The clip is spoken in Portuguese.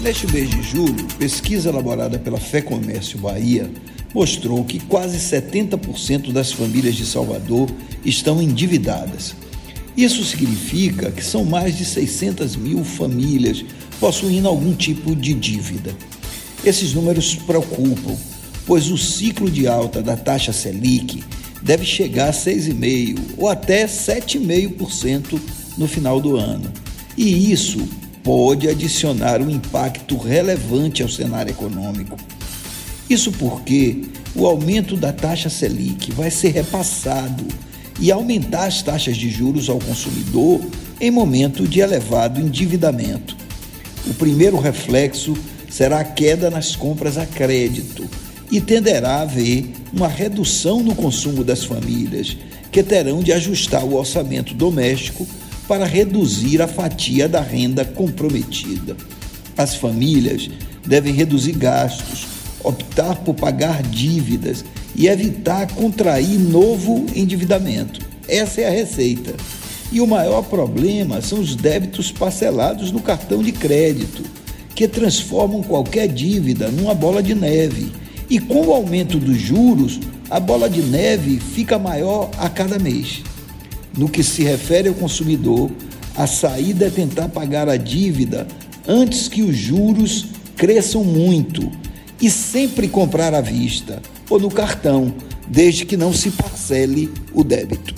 Neste mês de julho, pesquisa elaborada pela Fé Comércio Bahia mostrou que quase 70% das famílias de Salvador estão endividadas. Isso significa que são mais de 600 mil famílias possuindo algum tipo de dívida. Esses números preocupam, pois o ciclo de alta da taxa Selic deve chegar a 6,5% ou até 7,5% no final do ano. E isso pode adicionar um impacto relevante ao cenário econômico. Isso porque o aumento da taxa Selic vai ser repassado e aumentar as taxas de juros ao consumidor em momento de elevado endividamento. O primeiro reflexo será a queda nas compras a crédito e tenderá a haver uma redução no consumo das famílias, que terão de ajustar o orçamento doméstico para reduzir a fatia da renda comprometida. As famílias devem reduzir gastos, optar por pagar dívidas e evitar contrair novo endividamento. Essa é a receita. E o maior problema são os débitos parcelados no cartão de crédito, que transformam qualquer dívida numa bola de neve. E com o aumento dos juros, a bola de neve fica maior a cada mês. No que se refere ao consumidor, a saída é tentar pagar a dívida antes que os juros cresçam muito e sempre comprar à vista ou no cartão, desde que não se parcele o débito.